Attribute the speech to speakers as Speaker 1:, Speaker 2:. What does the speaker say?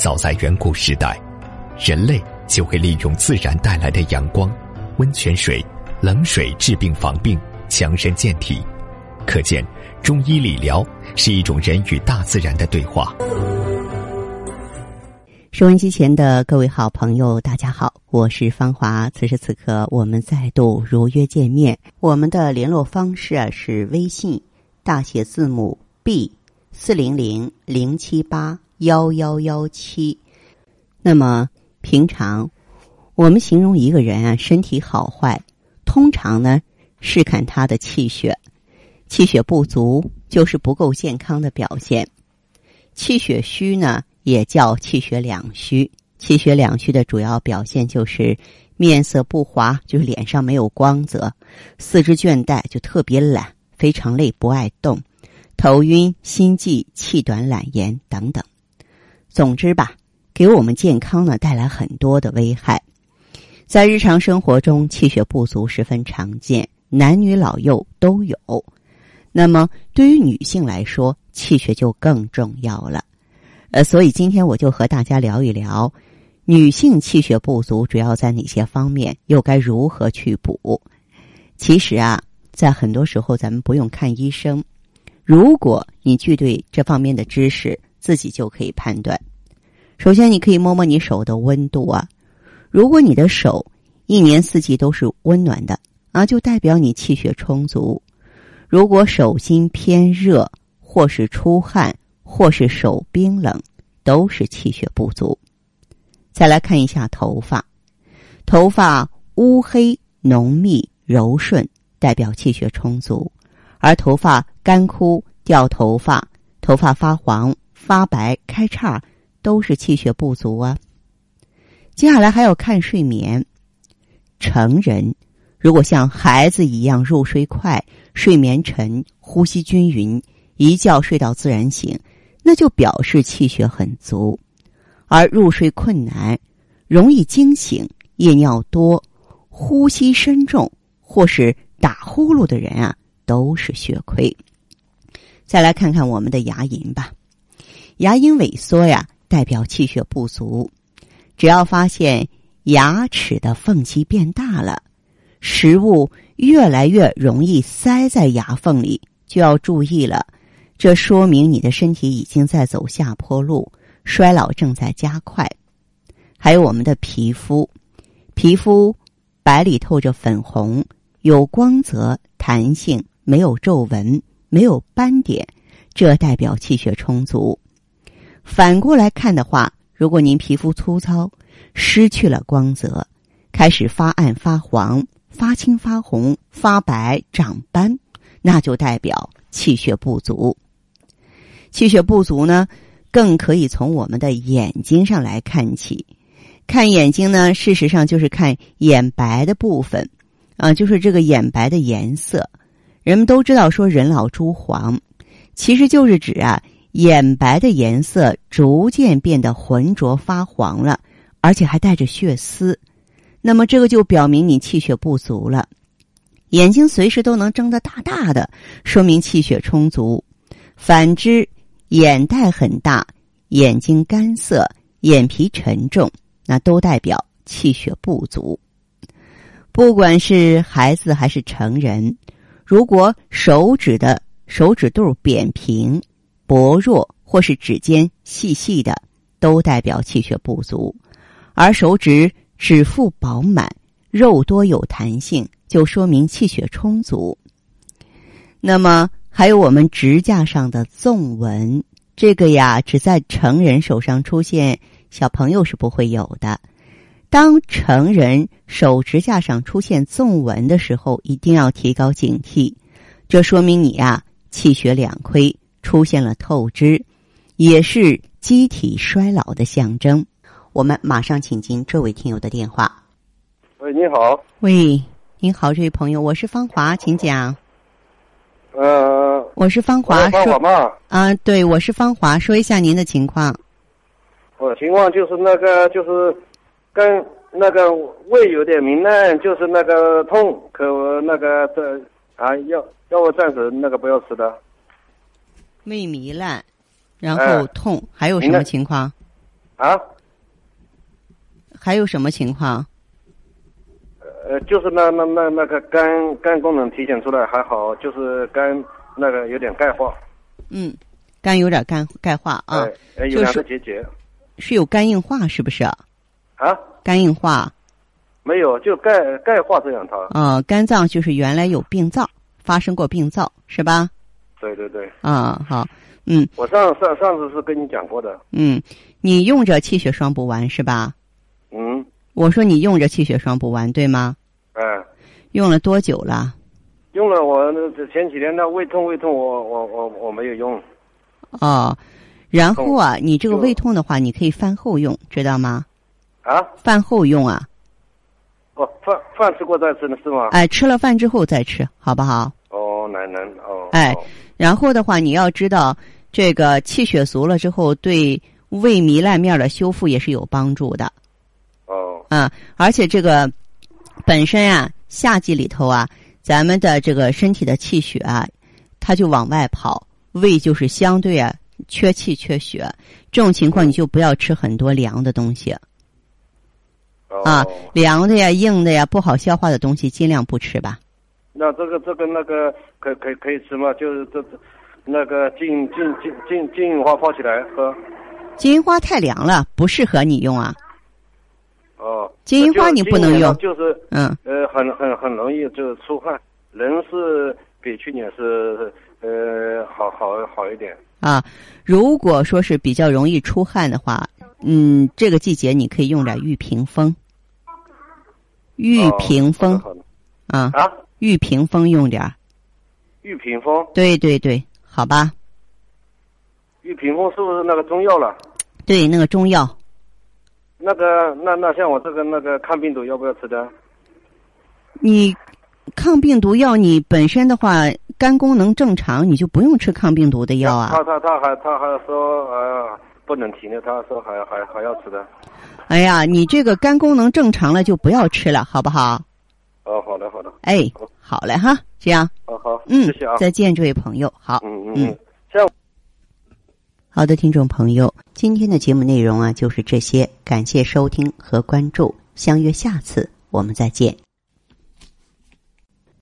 Speaker 1: 早在远古时代，人类就会利用自然带来的阳光、温泉水、冷水治病防病、强身健体。可见，中医理疗是一种人与大自然的对话。
Speaker 2: 收音机前的各位好朋友，大家好，我是芳华。此时此刻，我们再度如约见面。我们的联络方式啊是微信大写字母 B 四零零零七八幺幺幺七。那么平常我们形容一个人啊身体好坏，通常呢是看他的气血，气血不足就是不够健康的表现，气血虚呢。也叫气血两虚，气血两虚的主要表现就是面色不滑，就是脸上没有光泽；四肢倦怠，就特别懒，非常累，不爱动；头晕、心悸、气短、懒言等等。总之吧，给我们健康呢带来很多的危害。在日常生活中，气血不足十分常见，男女老幼都有。那么对于女性来说，气血就更重要了。呃，所以今天我就和大家聊一聊，女性气血不足主要在哪些方面，又该如何去补？其实啊，在很多时候咱们不用看医生，如果你具备这方面的知识，自己就可以判断。首先，你可以摸摸你手的温度啊，如果你的手一年四季都是温暖的啊，就代表你气血充足；如果手心偏热或是出汗。或是手冰冷，都是气血不足。再来看一下头发，头发乌黑浓密柔顺，代表气血充足；而头发干枯掉头发、头发发黄发白开叉，都是气血不足啊。接下来还要看睡眠，成人如果像孩子一样入睡快、睡眠沉、呼吸均匀，一觉睡到自然醒。那就表示气血很足，而入睡困难、容易惊醒、夜尿多、呼吸深重或是打呼噜的人啊，都是血亏。再来看看我们的牙龈吧，牙龈萎缩呀，代表气血不足。只要发现牙齿的缝隙变大了，食物越来越容易塞在牙缝里，就要注意了。这说明你的身体已经在走下坡路，衰老正在加快。还有我们的皮肤，皮肤白里透着粉红，有光泽、弹性，没有皱纹，没有斑点，这代表气血充足。反过来看的话，如果您皮肤粗糙，失去了光泽，开始发暗、发黄、发青、发红、发白、长斑，那就代表气血不足。气血不足呢，更可以从我们的眼睛上来看起。看眼睛呢，事实上就是看眼白的部分，啊，就是这个眼白的颜色。人们都知道说人老珠黄，其实就是指啊眼白的颜色逐渐变得浑浊发黄了，而且还带着血丝。那么这个就表明你气血不足了。眼睛随时都能睁得大大的，说明气血充足。反之，眼袋很大，眼睛干涩，眼皮沉重，那都代表气血不足。不管是孩子还是成人，如果手指的手指肚扁平、薄弱，或是指尖细细的，都代表气血不足；而手指指腹饱满、肉多有弹性，就说明气血充足。那么。还有我们指甲上的纵纹，这个呀只在成人手上出现，小朋友是不会有的。当成人手指甲上出现纵纹的时候，一定要提高警惕，这说明你呀气血两亏，出现了透支，也是机体衰老的象征。我们马上请进这位听友的电话。
Speaker 3: 喂，你好。
Speaker 2: 喂，您好，这位朋友，我是芳华，请讲。
Speaker 3: 呃，
Speaker 2: 我是芳华，
Speaker 3: 芳华吗？
Speaker 2: 啊，对，我是芳华，说一下您的情况。
Speaker 3: 我情况就是那个，就是跟那个胃有点糜烂，就是那个痛，可那个这啊，要要我暂时那个不要吃的。
Speaker 2: 胃糜烂，然后痛，还有什么情况？
Speaker 3: 啊？
Speaker 2: 还有什么情况？
Speaker 3: 呃，就是那那那那个肝肝功能体检出来还好，就是肝那个有点钙化。
Speaker 2: 嗯，肝有点肝钙化啊，
Speaker 3: 哎，有两个结节。
Speaker 2: 是有肝硬化是不是？
Speaker 3: 啊？
Speaker 2: 肝硬化？
Speaker 3: 没有，就钙钙化这样它。
Speaker 2: 啊，肝脏就是原来有病灶，发生过病灶是吧？
Speaker 3: 对对对。
Speaker 2: 啊，好，嗯。
Speaker 3: 我上上上次是跟你讲过的。
Speaker 2: 嗯，你用着气血双补丸是吧？
Speaker 3: 嗯。
Speaker 2: 我说你用着气血双补丸对吗？
Speaker 3: 嗯。
Speaker 2: 用了多久了？
Speaker 3: 用了我那前几天那胃痛胃痛，我我我我没有用。
Speaker 2: 哦。然后啊，你这个胃痛的话，你可以饭后用，知道吗？
Speaker 3: 啊？
Speaker 2: 饭后用啊？
Speaker 3: 哦，饭饭吃过再吃呢，是吗？
Speaker 2: 哎，吃了饭之后再吃，好不好？
Speaker 3: 哦，能能哦。
Speaker 2: 哎，然后的话，你要知道，这个气血足了之后，对胃糜烂面的修复也是有帮助的。
Speaker 3: 哦。
Speaker 2: 啊，而且这个本身啊，夏季里头啊，咱们的这个身体的气血啊，它就往外跑，胃就是相对啊。缺气缺血，这种情况你就不要吃很多凉的东西。啊，凉的呀、硬的呀、不好消化的东西尽量不吃吧。
Speaker 3: 那这个、这个、那个可可可以吃吗？就是这这那个金金金金金银花泡起来喝。
Speaker 2: 金银花太凉了，不适合你用啊。
Speaker 3: 哦。
Speaker 2: 金银花你不能用。
Speaker 3: 就是
Speaker 2: 嗯
Speaker 3: 呃，很很很容易就是出汗，人是比去年是呃好好好一点。
Speaker 2: 啊，如果说是比较容易出汗的话，嗯，这个季节你可以用点玉屏风。玉屏风，啊
Speaker 3: 啊，
Speaker 2: 玉屏风用点儿
Speaker 3: 玉屏风，
Speaker 2: 对对对，好吧。
Speaker 3: 玉屏风是不是那个中药了？
Speaker 2: 对，那个中药。
Speaker 3: 那个，那那像我这个那个抗病毒要不要吃的？
Speaker 2: 你抗病毒药，你本身的话。肝功能正常，你就不用吃抗病毒的药啊。
Speaker 3: 他他他还他还说呃不能停的，他说还还还要吃的。
Speaker 2: 哎呀，你这个肝功能正常了就不要吃了，好不好？哎，好嘞哈，这样。
Speaker 3: 啊好，
Speaker 2: 嗯，
Speaker 3: 谢谢啊。
Speaker 2: 再见，这位朋友。好，
Speaker 3: 嗯嗯嗯。下
Speaker 2: 好的，听众朋友，今天的节目内容啊就是这些，感谢收听和关注，相约下次我们再见。